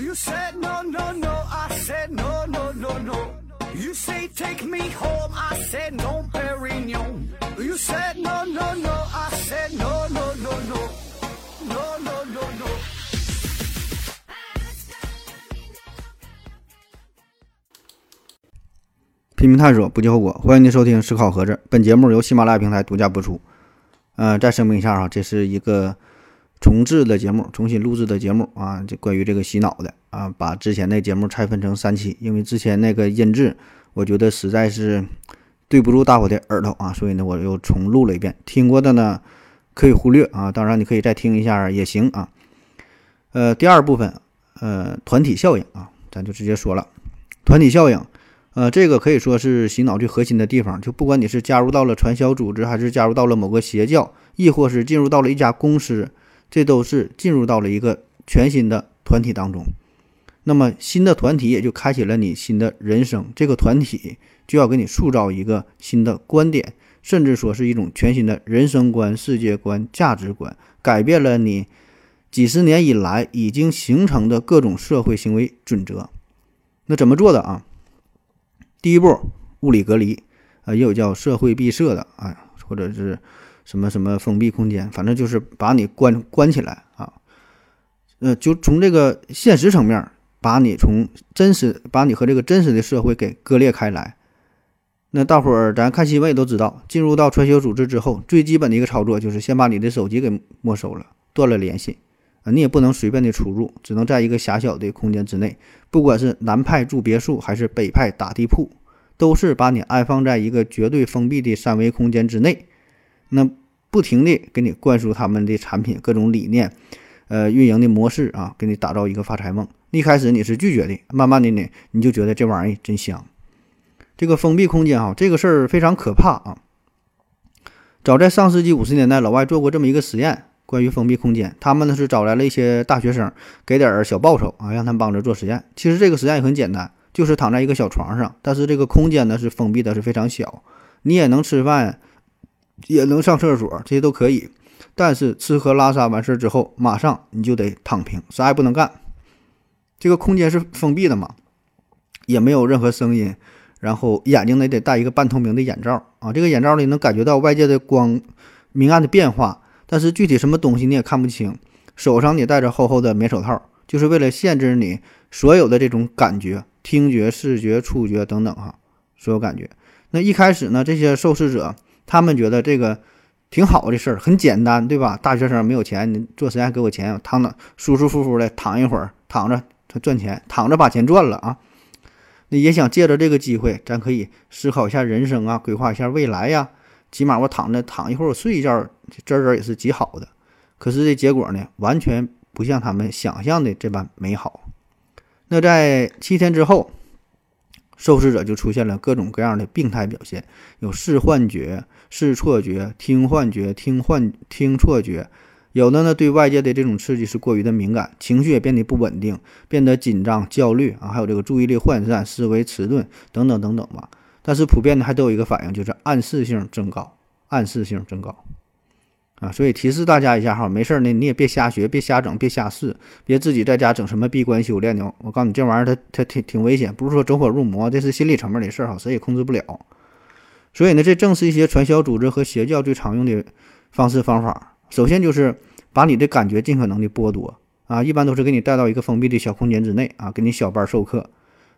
You said no, no, no, I said no, no, no, no. You say take me home, I said no, Perignon. You said no, no, no, I said no, no, no, no. No, no, no, no. 拼命探索，不计后果。欢迎您收听《思考盒子》，本节目由喜马拉雅平台独家播出。呃，再声明一下啊，这是一个重制的节目，重新录制的节目啊，这关于这个洗脑的啊，把之前那节目拆分成三期，因为之前那个音质，我觉得实在是对不住大伙的耳朵啊，所以呢，我又重录了一遍。听过的呢，可以忽略啊，当然你可以再听一下也行啊。呃，第二部分，呃，团体效应啊，咱就直接说了，团体效应。呃，这个可以说是洗脑最核心的地方。就不管你是加入到了传销组织，还是加入到了某个邪教，亦或是进入到了一家公司，这都是进入到了一个全新的团体当中。那么新的团体也就开启了你新的人生。这个团体就要给你塑造一个新的观点，甚至说是一种全新的人生观、世界观、价值观，改变了你几十年以来已经形成的各种社会行为准则。那怎么做的啊？第一步，物理隔离，啊，也有叫社会闭塞的啊，或者是什么什么封闭空间，反正就是把你关关起来啊，呃，就从这个现实层面，把你从真实，把你和这个真实的社会给割裂开来。那大伙儿咱看新闻也都知道，进入到传销组织之后，最基本的一个操作就是先把你的手机给没收了，断了联系啊，你也不能随便的出入，只能在一个狭小的空间之内。不管是南派住别墅，还是北派打地铺，都是把你安放在一个绝对封闭的三维空间之内，那不停的给你灌输他们的产品、各种理念，呃，运营的模式啊，给你打造一个发财梦。一开始你是拒绝的，慢慢的呢，你就觉得这玩意儿真香。这个封闭空间哈，这个事儿非常可怕啊。早在上世纪五十年代，老外做过这么一个实验。关于封闭空间，他们呢是找来了一些大学生，给点小报酬啊，让他们帮着做实验。其实这个实验也很简单，就是躺在一个小床上，但是这个空间呢是封闭的，是非常小，你也能吃饭，也能上厕所，这些都可以。但是吃喝拉撒完事儿之后，马上你就得躺平，啥也不能干。这个空间是封闭的嘛，也没有任何声音，然后眼睛呢得戴一个半透明的眼罩啊，这个眼罩里能感觉到外界的光明暗的变化。但是具体什么东西你也看不清，手上你戴着厚厚的棉手套，就是为了限制你所有的这种感觉，听觉、视觉、触觉等等哈，所有感觉。那一开始呢，这些受试者他们觉得这个挺好的事儿，很简单，对吧？大学生没有钱，你做实验给我钱，躺躺舒舒服服的躺一会儿，躺着他赚钱，躺着把钱赚了啊。那也想借着这个机会，咱可以思考一下人生啊，规划一下未来呀。起码我躺着躺一会儿，我睡一觉，这这也是极好的。可是这结果呢，完全不像他们想象的这般美好。那在七天之后，受试者就出现了各种各样的病态表现，有视幻觉、视错觉、听幻觉、听幻听错觉。有的呢，对外界的这种刺激是过于的敏感，情绪也变得不稳定，变得紧张、焦虑啊，还有这个注意力涣散、思维迟钝等等等等吧。但是普遍的还都有一个反应，就是暗示性增高，暗示性增高，啊，所以提示大家一下哈，没事儿呢，你也别瞎学，别瞎整，别瞎试，别自己在家整什么闭关修炼呢。我告诉你，这玩意儿它它挺挺危险，不是说走火入魔，这是心理层面的事儿哈，谁也控制不了。所以呢，这正是一些传销组织和邪教最常用的方式方法。首先就是把你的感觉尽可能的剥夺啊，一般都是给你带到一个封闭的小空间之内啊，给你小班授课，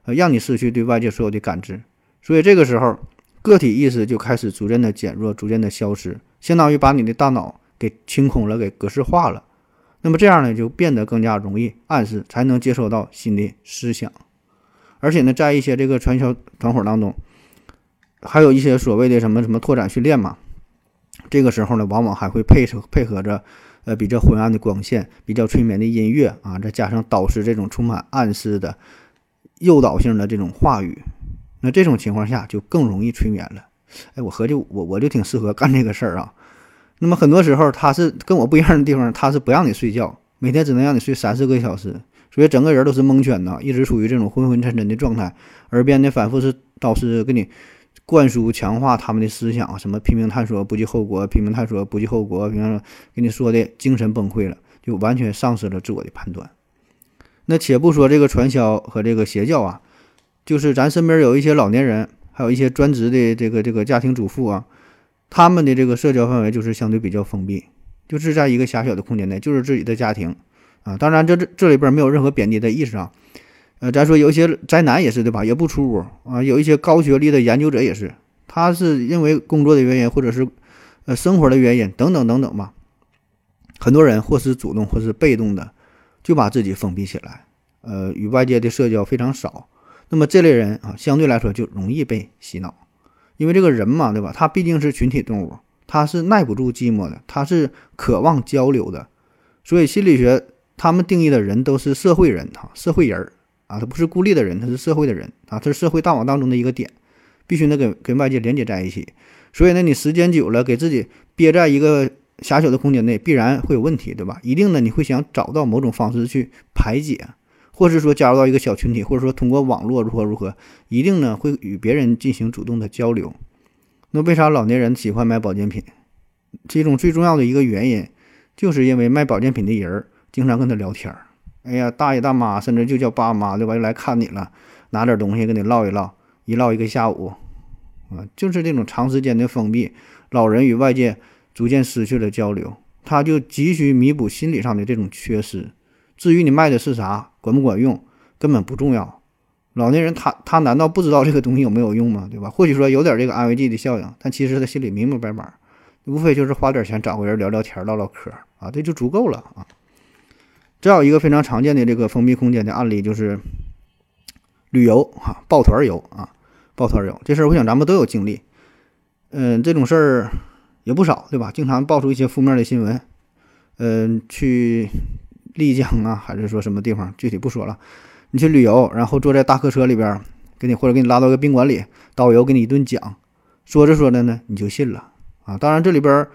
呃，让你失去对外界所有的感知。所以这个时候，个体意识就开始逐渐的减弱，逐渐的消失，相当于把你的大脑给清空了，给格式化了。那么这样呢，就变得更加容易暗示，才能接收到新的思想。而且呢，在一些这个传销团伙当中，还有一些所谓的什么什么拓展训练嘛，这个时候呢，往往还会配配合着呃比较昏暗的光线，比较催眠的音乐啊，再加上导师这种充满暗示的诱导性的这种话语。那这种情况下就更容易催眠了。哎，我合计我我就挺适合干这个事儿啊。那么很多时候他是跟我不一样的地方，他是不让你睡觉，每天只能让你睡三四个小时，所以整个人都是蒙圈的，一直处于这种昏昏沉沉的状态。耳边呢反复是导师给你灌输、强化他们的思想，什么拼命探索不计后果，拼命探索不计后果，拼命给你说的精神崩溃了，就完全丧失了自我的判断。那且不说这个传销和这个邪教啊，就是咱身边有一些老年人，还有一些专职的这个这个家庭主妇啊，他们的这个社交范围就是相对比较封闭，就是在一个狭小的空间内，就是自己的家庭啊。当然，这这这里边没有任何贬低的意思啊。呃，咱说有一些宅男也是对吧？也不出屋啊。有一些高学历的研究者也是，他是因为工作的原因，或者是呃生活的原因等等等等吧。很多人或是主动或是被动的，就把自己封闭起来，呃，与外界的社交非常少。那么这类人啊，相对来说就容易被洗脑，因为这个人嘛，对吧？他毕竟是群体动物，他是耐不住寂寞的，他是渴望交流的。所以心理学他们定义的人都是社会人哈，社会人儿啊，他不是孤立的人，他是社会的人啊，这是社会大网当中的一个点，必须得跟跟外界连接在一起。所以呢，你时间久了，给自己憋在一个。狭小的空间内必然会有问题，对吧？一定呢，你会想找到某种方式去排解，或是说加入到一个小群体，或者说通过网络如何如何，一定呢会与别人进行主动的交流。那为啥老年人喜欢买保健品？其中最重要的一个原因，就是因为卖保健品的人儿经常跟他聊天儿。哎呀，大爷大妈，甚至就叫爸妈，对吧？又来看你了，拿点东西跟你唠一唠，一唠一个下午，啊，就是这种长时间的封闭，老人与外界。逐渐失去了交流，他就急需弥补心理上的这种缺失。至于你卖的是啥，管不管用，根本不重要。老年人他他难道不知道这个东西有没有用吗？对吧？或许说有点这个安慰剂的效应，但其实他心里明明白白，无非就是花点钱找个人聊聊天、唠唠嗑啊，这就足够了啊。再有一个非常常见的这个封闭空间的案例就是旅游哈，抱团游啊，抱团游这事儿，我想咱们都有经历。嗯，这种事儿。也不少，对吧？经常爆出一些负面的新闻，嗯，去丽江啊，还是说什么地方，具体不说了。你去旅游，然后坐在大客车里边，给你或者给你拉到一个宾馆里，导游给你一顿讲，说着说着呢，你就信了啊。当然这里边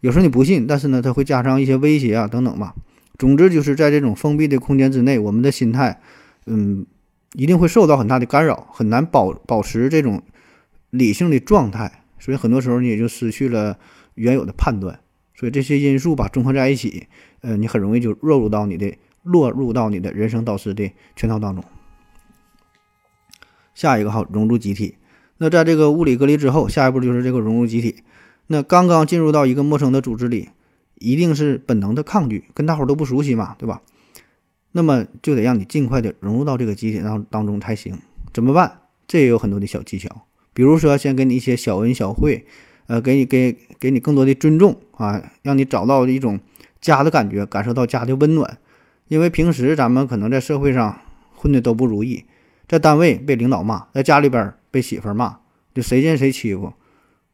有时候你不信，但是呢，他会加上一些威胁啊等等吧。总之就是在这种封闭的空间之内，我们的心态，嗯，一定会受到很大的干扰，很难保保持这种理性的状态。所以很多时候你也就失去了原有的判断，所以这些因素吧综合在一起，呃，你很容易就落入到你的落入到你的人生导师的圈套当中。下一个哈，融入集体。那在这个物理隔离之后，下一步就是这个融入集体。那刚刚进入到一个陌生的组织里，一定是本能的抗拒，跟大伙都不熟悉嘛，对吧？那么就得让你尽快的融入到这个集体当当中才行。怎么办？这也有很多的小技巧。比如说，先给你一些小恩小惠，呃，给你给给你更多的尊重啊，让你找到一种家的感觉，感受到家的温暖。因为平时咱们可能在社会上混的都不如意，在单位被领导骂，在家里边被媳妇骂，就谁见谁欺负。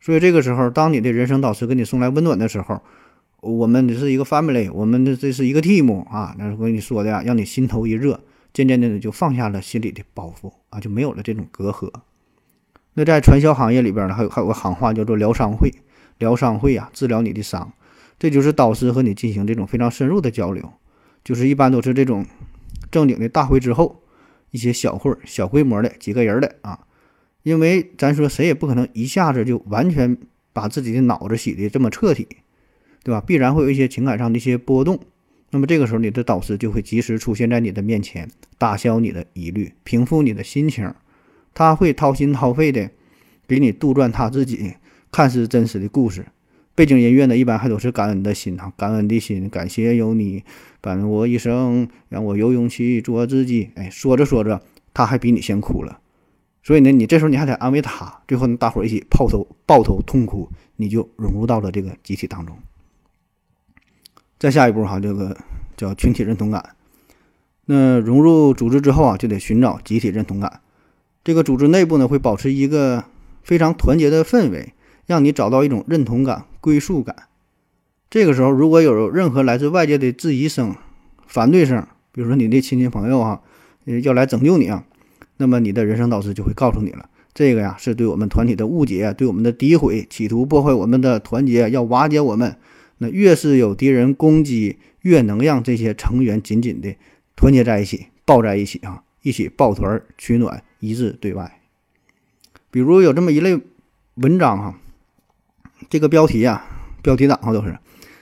所以这个时候，当你的人生导师给你送来温暖的时候，我们这是一个 family，我们这这是一个 team 啊。那我跟你说的呀，让你心头一热，渐渐的就放下了心里的包袱啊，就没有了这种隔阂。那在传销行业里边呢，还有还有个行话叫做疗伤会，疗伤会啊，治疗你的伤，这就是导师和你进行这种非常深入的交流，就是一般都是这种正经的大会之后，一些小会儿、小规模的几个人的啊，因为咱说谁也不可能一下子就完全把自己的脑子洗的这么彻底，对吧？必然会有一些情感上的一些波动，那么这个时候你的导师就会及时出现在你的面前，打消你的疑虑，平复你的心情。他会掏心掏肺的给你杜撰他自己看似真实的故事，背景音乐呢，一般还都是感恩的心啊，感恩的心，感谢有你伴我一生，让我有勇气做自己。哎，说着说着，他还比你先哭了，所以呢，你这时候你还得安慰他，最后呢大伙一起抱头抱头痛哭，你就融入到了这个集体当中。再下一步哈，这个叫群体认同感。那融入组织之后啊，就得寻找集体认同感。这个组织内部呢，会保持一个非常团结的氛围，让你找到一种认同感、归属感。这个时候，如果有任何来自外界的质疑声、反对声，比如说你的亲戚朋友啊，要来拯救你啊，那么你的人生导师就会告诉你了：这个呀，是对我们团体的误解，对我们的诋毁，企图破坏我们的团结，要瓦解我们。那越是有敌人攻击，越能让这些成员紧紧的团结在一起，抱在一起啊。一起抱团取暖，一致对外。比如有这么一类文章哈，这个标题啊，标题党哈都是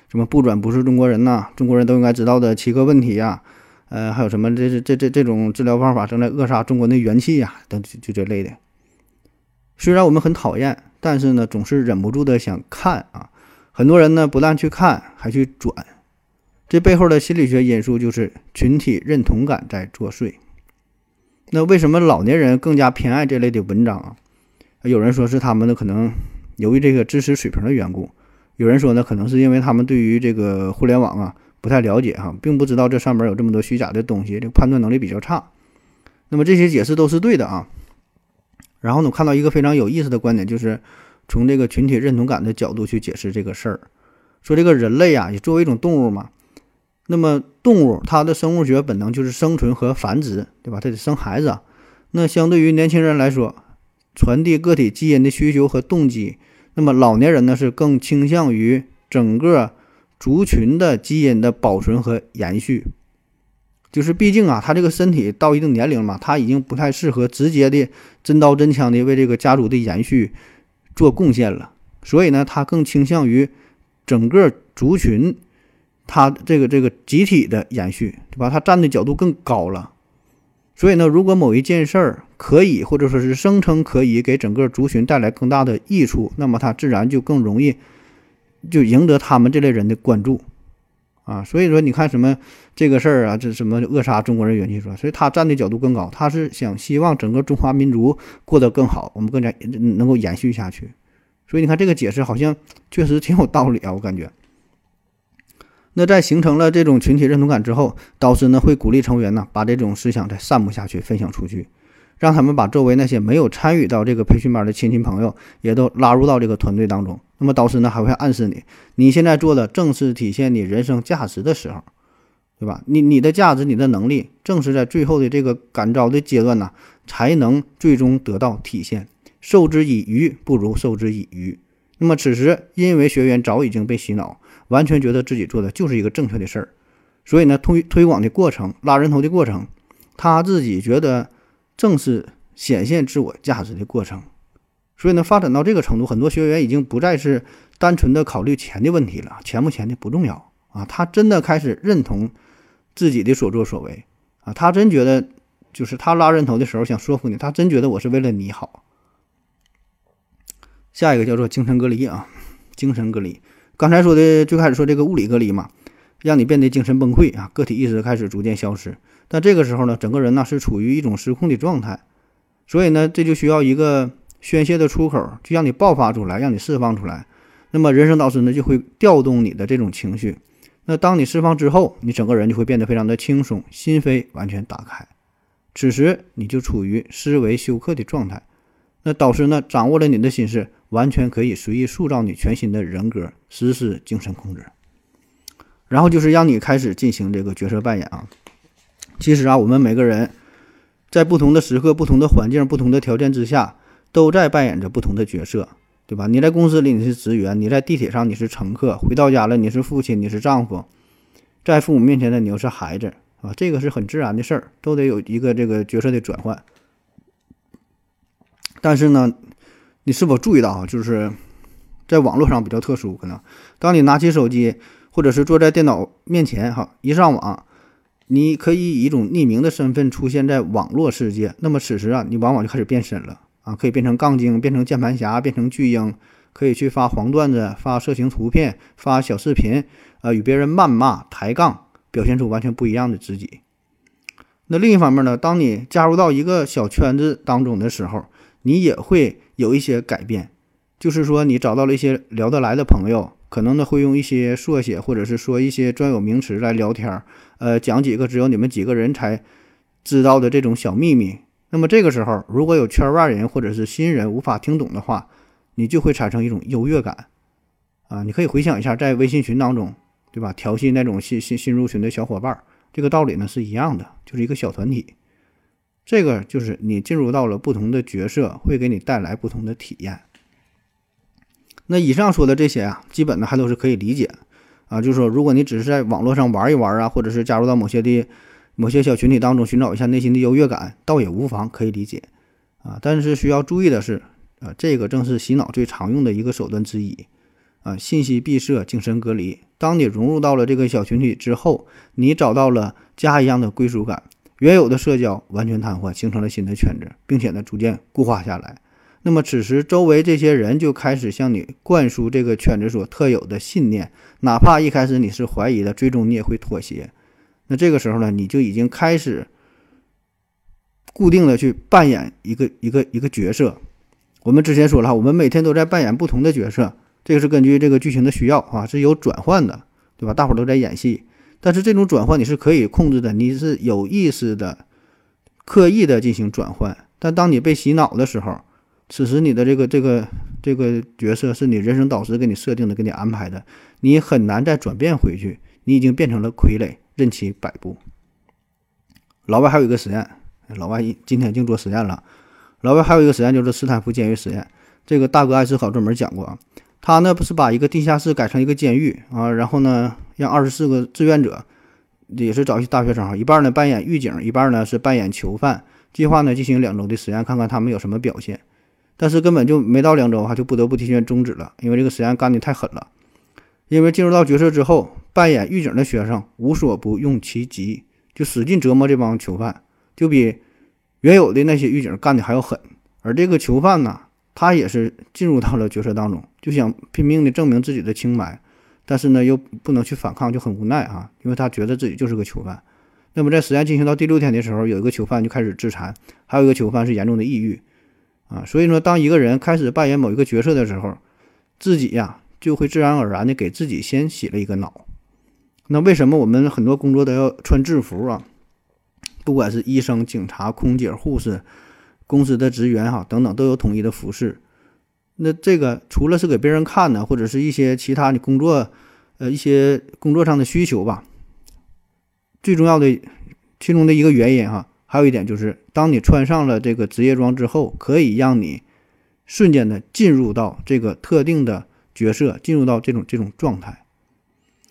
什么“不转不是中国人”呐，中国人都应该知道的七个问题呀，呃，还有什么这这这这这种治疗方法正在扼杀中国的元气呀，等就就这类的。虽然我们很讨厌，但是呢，总是忍不住的想看啊。很多人呢，不但去看，还去转。这背后的心理学因素就是群体认同感在作祟。那为什么老年人更加偏爱这类的文章啊？有人说是他们的可能由于这个知识水平的缘故，有人说呢，可能是因为他们对于这个互联网啊不太了解哈，并不知道这上面有这么多虚假的东西，这个判断能力比较差。那么这些解释都是对的啊。然后呢，我看到一个非常有意思的观点，就是从这个群体认同感的角度去解释这个事儿，说这个人类啊，也作为一种动物嘛，那么动物它的生物学本能就是生存和繁殖，对吧？它得生孩子。那相对于年轻人来说，传递个体基因的需求和动机，那么老年人呢是更倾向于整个族群的基因的保存和延续。就是毕竟啊，他这个身体到一定年龄嘛，他已经不太适合直接的真刀真枪的为这个家族的延续做贡献了，所以呢，他更倾向于整个族群，他这个这个集体的延续，对吧？他站的角度更高了。所以呢，如果某一件事儿可以或者说是声称可以给整个族群带来更大的益处，那么他自然就更容易就赢得他们这类人的关注。啊，所以说你看什么这个事儿啊，这什么扼杀中国人元气说，所以他站的角度更高，他是想希望整个中华民族过得更好，我们更加能够延续下去。所以你看这个解释好像确实挺有道理啊，我感觉。那在形成了这种群体认同感之后，导师呢会鼓励成员呢把这种思想再散布下去，分享出去。让他们把周围那些没有参与到这个培训班的亲戚朋友也都拉入到这个团队当中。那么导师呢还会暗示你，你现在做的正是体现你人生价值的时候，对吧？你你的价值、你的能力，正是在最后的这个感召的阶段呢，才能最终得到体现。授之以鱼，不如授之以渔。那么此时，因为学员早已经被洗脑，完全觉得自己做的就是一个正确的事儿，所以呢，推推广的过程、拉人头的过程，他自己觉得。正是显现自我价值的过程，所以呢，发展到这个程度，很多学员已经不再是单纯的考虑钱的问题了，钱不钱的不重要啊，他真的开始认同自己的所作所为啊，他真觉得就是他拉人头的时候想说服你，他真觉得我是为了你好。下一个叫做精神隔离啊，精神隔离，刚才说的最开始说这个物理隔离嘛，让你变得精神崩溃啊，个体意识开始逐渐消失。但这个时候呢，整个人呢是处于一种失控的状态，所以呢，这就需要一个宣泄的出口，就让你爆发出来，让你释放出来。那么，人生导师呢就会调动你的这种情绪。那当你释放之后，你整个人就会变得非常的轻松，心扉完全打开。此时你就处于思维休克的状态。那导师呢掌握了你的心事，完全可以随意塑造你全新的人格，实施精神控制。然后就是让你开始进行这个角色扮演啊。其实啊，我们每个人在不同的时刻、不同的环境、不同的条件之下，都在扮演着不同的角色，对吧？你在公司里你是职员，你在地铁上你是乘客，回到家了你是父亲，你是丈夫，在父母面前呢你又是孩子啊，这个是很自然的事儿，都得有一个这个角色的转换。但是呢，你是否注意到啊？就是在网络上比较特殊，可能当你拿起手机或者是坐在电脑面前哈，一上网。你可以以一种匿名的身份出现在网络世界，那么此时啊，你往往就开始变身了啊，可以变成杠精，变成键盘侠，变成巨婴，可以去发黄段子、发色情图片、发小视频，呃，与别人谩骂、抬杠，表现出完全不一样的自己。那另一方面呢，当你加入到一个小圈子当中的时候，你也会有一些改变，就是说你找到了一些聊得来的朋友。可能呢会用一些缩写，或者是说一些专有名词来聊天，呃，讲几个只有你们几个人才知道的这种小秘密。那么这个时候，如果有圈外人或者是新人无法听懂的话，你就会产生一种优越感啊！你可以回想一下，在微信群当中，对吧？调戏那种新新新入群的小伙伴，这个道理呢是一样的，就是一个小团体。这个就是你进入到了不同的角色，会给你带来不同的体验。那以上说的这些啊，基本呢还都是可以理解，啊，就是说，如果你只是在网络上玩一玩啊，或者是加入到某些的某些小群体当中寻找一下内心的优越感，倒也无妨，可以理解，啊，但是需要注意的是，啊，这个正是洗脑最常用的一个手段之一，啊，信息闭塞，精神隔离。当你融入到了这个小群体之后，你找到了家一样的归属感，原有的社交完全瘫痪，形成了新的圈子，并且呢，逐渐固化下来。那么此时，周围这些人就开始向你灌输这个圈子所特有的信念，哪怕一开始你是怀疑的，最终你也会妥协。那这个时候呢，你就已经开始固定的去扮演一个一个一个角色。我们之前说了，我们每天都在扮演不同的角色，这个是根据这个剧情的需要啊，是有转换的，对吧？大伙都在演戏，但是这种转换你是可以控制的，你是有意识的、刻意的进行转换。但当你被洗脑的时候，此时你的这个这个这个角色是你人生导师给你设定的、给你安排的，你很难再转变回去，你已经变成了傀儡。任其摆布。老外还有一个实验，老外今天净做实验了。老外还有一个实验就是斯坦福监狱实验，这个大哥艾斯考专门讲过啊。他呢不是把一个地下室改成一个监狱啊，然后呢让二十四个志愿者，也是找一些大学生，一半呢扮演狱警，一半呢是扮演囚犯。计划呢进行两周的实验，看看他们有什么表现。但是根本就没到两周哈，就不得不提前终止了，因为这个实验干的太狠了。因为进入到角色之后。扮演狱警的学生无所不用其极，就使劲折磨这帮囚犯，就比原有的那些狱警干的还要狠。而这个囚犯呢，他也是进入到了角色当中，就想拼命的证明自己的清白，但是呢又不能去反抗，就很无奈啊，因为他觉得自己就是个囚犯。那么在实验进行到第六天的时候，有一个囚犯就开始自残，还有一个囚犯是严重的抑郁啊。所以说，当一个人开始扮演某一个角色的时候，自己呀就会自然而然的给自己先洗了一个脑。那为什么我们很多工作都要穿制服啊？不管是医生、警察、空姐、护士、公司的职员哈等等，都有统一的服饰。那这个除了是给别人看的，或者是一些其他你工作，呃，一些工作上的需求吧。最重要的其中的一个原因哈，还有一点就是，当你穿上了这个职业装之后，可以让你瞬间的进入到这个特定的角色，进入到这种这种状态。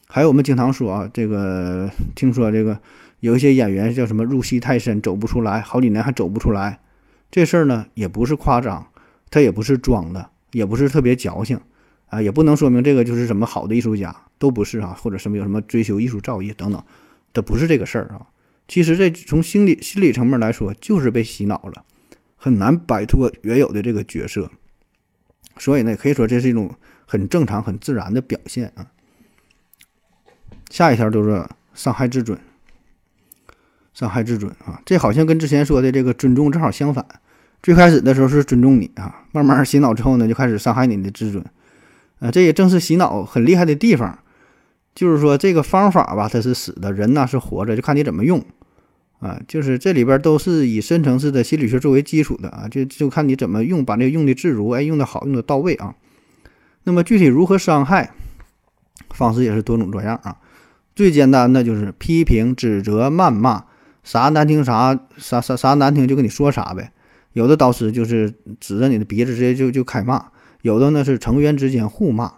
还有我们经常说啊，这个听说这个有一些演员叫什么入戏太深走不出来，好几年还走不出来。这事儿呢也不是夸张，他也不是装的，也不是特别矫情啊，也不能说明这个就是什么好的艺术家都不是啊，或者什么有什么追求艺术造诣等等，这不是这个事儿啊。其实这从心理心理层面来说，就是被洗脑了，很难摆脱原有的这个角色。所以呢，可以说这是一种很正常、很自然的表现啊。下一条就是伤害自尊，伤害自尊啊！这好像跟之前说的这个尊重正好相反。最开始的时候是尊重你啊，慢慢洗脑之后呢，就开始伤害你的自尊。啊，这也正是洗脑很厉害的地方。就是说这个方法吧，它是死的，人呢是活着，就看你怎么用啊。就是这里边都是以深层次的心理学作为基础的啊，就就看你怎么用，把这用的自如，哎，用的好，用的到位啊。那么具体如何伤害，方式也是多种多样啊。最简单的就是批评、指责、谩骂，啥难听啥啥啥啥难听就跟你说啥呗。有的导师就是指着你的鼻子直接就就开骂，有的呢是成员之间互骂。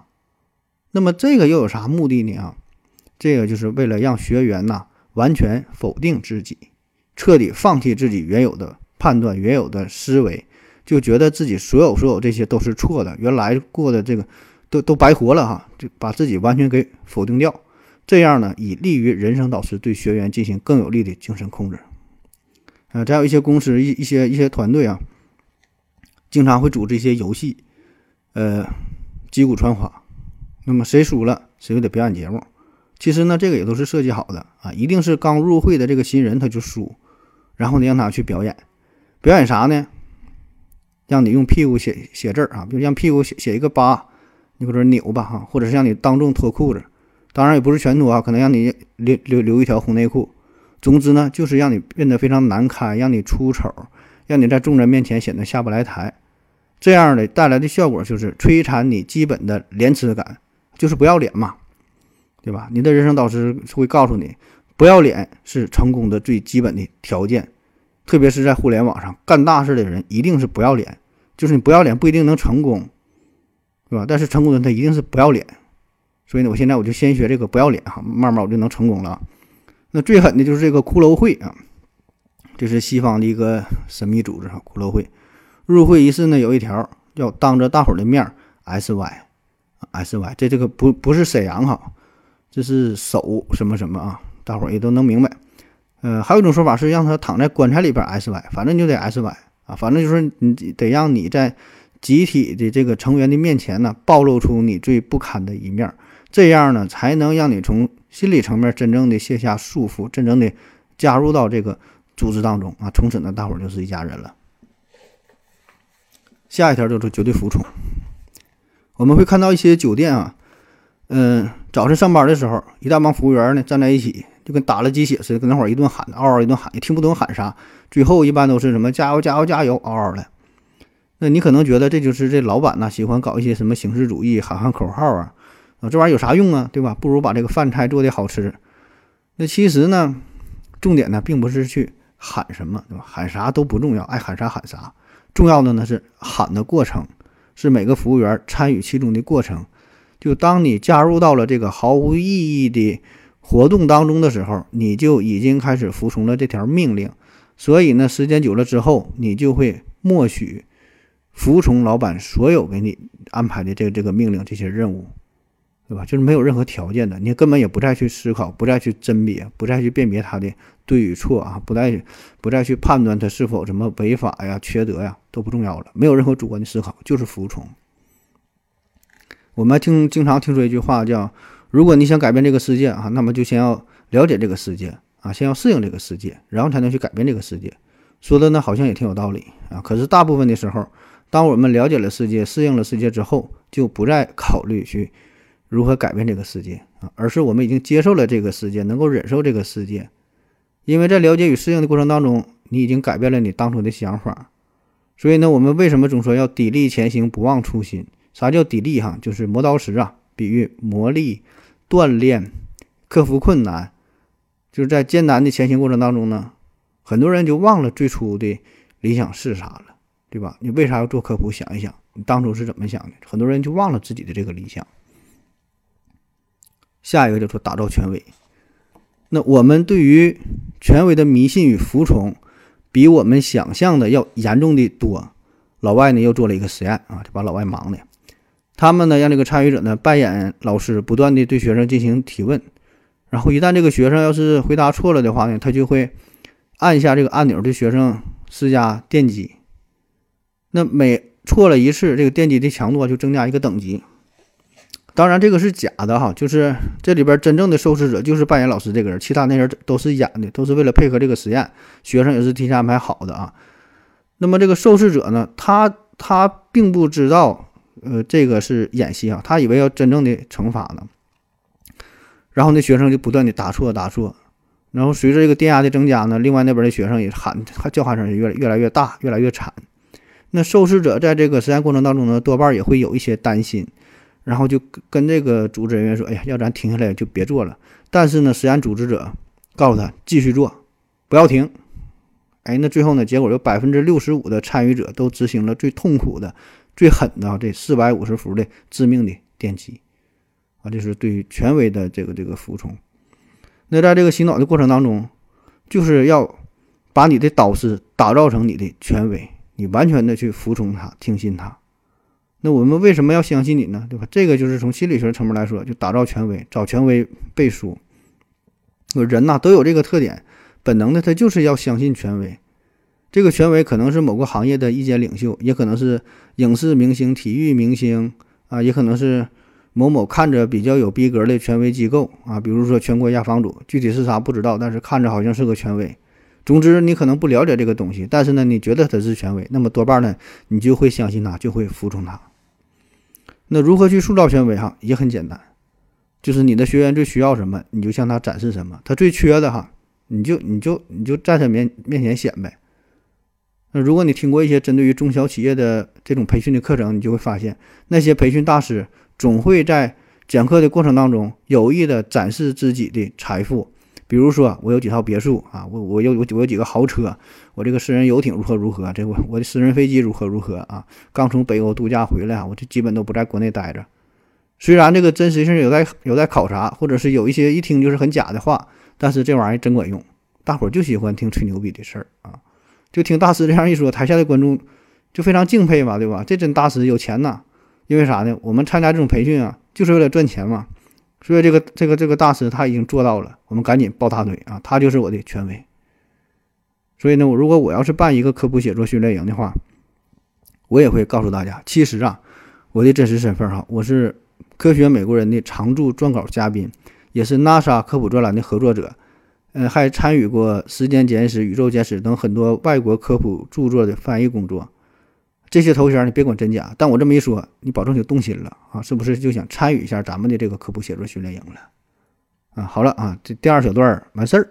那么这个又有啥目的呢？啊，这个就是为了让学员呐完全否定自己，彻底放弃自己原有的判断、原有的思维，就觉得自己所有所有这些都是错的，原来过的这个都都白活了哈，就把自己完全给否定掉。这样呢，以利于人生导师对学员进行更有力的精神控制。啊，再有一些公司一一些一些团队啊，经常会组织一些游戏，呃，击鼓传花。那么谁输了，谁就得表演节目。其实呢，这个也都是设计好的啊，一定是刚入会的这个新人他就输，然后呢让他去表演，表演啥呢？让你用屁股写写字儿啊，比如让屁股写写一个八，你或者扭吧哈，或者是让你当众脱裤子。当然也不是全脱啊，可能让你留留留一条红内裤。总之呢，就是让你变得非常难堪，让你出丑，让你在众人面前显得下不来台。这样的带来的效果就是摧残你基本的廉耻感，就是不要脸嘛，对吧？你的人生导师会告诉你，不要脸是成功的最基本的条件，特别是在互联网上干大事的人一定是不要脸，就是你不要脸不一定能成功，对吧？但是成功的人他一定是不要脸。所以呢，我现在我就先学这个不要脸哈，慢慢我就能成功了。那最狠的就是这个骷髅会啊，这是西方的一个神秘组织哈，骷髅会入会仪式呢有一条要当着大伙儿的面 S Y S Y，这这个不不是沈阳哈，这是手什么什么啊？大伙儿也都能明白。呃，还有一种说法是让他躺在棺材里边 S Y，反正就得 S Y 啊，反正就是你得让你在集体的这个成员的面前呢，暴露出你最不堪的一面，这样呢才能让你从心理层面真正的卸下束缚，真正的加入到这个组织当中啊，从此呢大伙儿就是一家人了。下一条就是绝对服从。我们会看到一些酒店啊，嗯，早晨上班的时候，一大帮服务员呢站在一起，就跟打了鸡血似的，跟那会儿一顿喊，嗷嗷一顿喊，也听不懂喊啥。最后一般都是什么加油加油加油，嗷嗷的。那你可能觉得这就是这老板呢喜欢搞一些什么形式主义，喊喊口号啊，啊，这玩意儿有啥用啊，对吧？不如把这个饭菜做的好吃。那其实呢，重点呢并不是去喊什么，对吧？喊啥都不重要，爱喊啥喊啥。重要的呢是喊的过程，是每个服务员参与其中的过程。就当你加入到了这个毫无意义的活动当中的时候，你就已经开始服从了这条命令。所以呢，时间久了之后，你就会默许服从老板所有给你安排的这这个命令、这些任务。对吧？就是没有任何条件的，你根本也不再去思考，不再去甄别，不再去辨别他的对与错啊，不再不再去判断他是否什么违法呀、缺德呀，都不重要了。没有任何主观的思考，就是服从。我们听经常听说一句话叫：如果你想改变这个世界啊，那么就先要了解这个世界啊，先要适应这个世界，然后才能去改变这个世界。说的呢好像也挺有道理啊，可是大部分的时候，当我们了解了世界、适应了世界之后，就不再考虑去。如何改变这个世界啊？而是我们已经接受了这个世界，能够忍受这个世界，因为在了解与适应的过程当中，你已经改变了你当初的想法。所以呢，我们为什么总说要砥砺前行，不忘初心？啥叫砥砺？哈，就是磨刀石啊，比喻磨砺、锻炼、克服困难。就是在艰难的前行过程当中呢，很多人就忘了最初的理想是啥了，对吧？你为啥要做科普？想一想，你当初是怎么想的？很多人就忘了自己的这个理想。下一个叫做打造权威。那我们对于权威的迷信与服从，比我们想象的要严重的多。老外呢又做了一个实验啊，就把老外忙的。他们呢让这个参与者呢扮演老师，不断的对学生进行提问。然后一旦这个学生要是回答错了的话呢，他就会按下这个按钮对学生施加电击。那每错了一次，这个电击的强度就增加一个等级。当然，这个是假的哈，就是这里边真正的受试者就是扮演老师这个人，其他那人都是演的，都是为了配合这个实验，学生也是提前安排好的啊。那么这个受试者呢，他他并不知道，呃，这个是演戏啊，他以为要真正的惩罚呢。然后那学生就不断的答错答错，然后随着这个电压的增加呢，另外那边的学生也喊叫喊声也越来越来越大，越来越惨。那受试者在这个实验过程当中呢，多半也会有一些担心。然后就跟这个组织人员说：“哎呀，要咱停下来就别做了。”但是呢，实验组织者告诉他继续做，不要停。哎，那最后呢，结果有百分之六十五的参与者都执行了最痛苦的、最狠的这四百五十伏的致命的电击啊！这是对权威的这个这个服从。那在这个洗脑的过程当中，就是要把你的导师打造成你的权威，你完全的去服从他，听信他。那我们为什么要相信你呢？对吧？这个就是从心理学层面来说，就打造权威，找权威背书。人呐都有这个特点，本能的他就是要相信权威。这个权威可能是某个行业的意见领袖，也可能是影视明星、体育明星啊，也可能是某某看着比较有逼格的权威机构啊，比如说全国压房主，具体是啥不知道，但是看着好像是个权威。总之，你可能不了解这个东西，但是呢，你觉得他是权威，那么多半呢，你就会相信他，就会服从他。那如何去塑造权威？哈，也很简单，就是你的学员最需要什么，你就向他展示什么。他最缺的哈，你就你就你就在他面面前显摆。那如果你听过一些针对于中小企业的这种培训的课程，你就会发现，那些培训大师总会在讲课的过程当中有意的展示自己的财富。比如说，我有几套别墅啊，我我有我有几个豪车，我这个私人游艇如何如何，这我我的私人飞机如何如何啊？刚从北欧度假回来，我就基本都不在国内待着。虽然这个真实性有待有待考察，或者是有一些一听就是很假的话，但是这玩意儿真管用，大伙儿就喜欢听吹牛逼的事儿啊，就听大师这样一说，台下的观众就非常敬佩嘛，对吧？这真大师有钱呐，因为啥呢？我们参加这种培训啊，就是为了赚钱嘛。所以这个这个这个大师他已经做到了，我们赶紧抱大腿啊！他就是我的权威。所以呢，我如果我要是办一个科普写作训练营的话，我也会告诉大家，其实啊，我的真实身份哈，我是科学美国人的常驻撰稿嘉宾，也是 NASA 科普专栏的合作者，呃，还参与过《时间简史》《宇宙简史》等很多外国科普著作的翻译工作。这些头衔你别管真假，但我这么一说，你保证就动心了啊！是不是就想参与一下咱们的这个科普写作训练营了？啊，好了啊，这第二小段完事儿。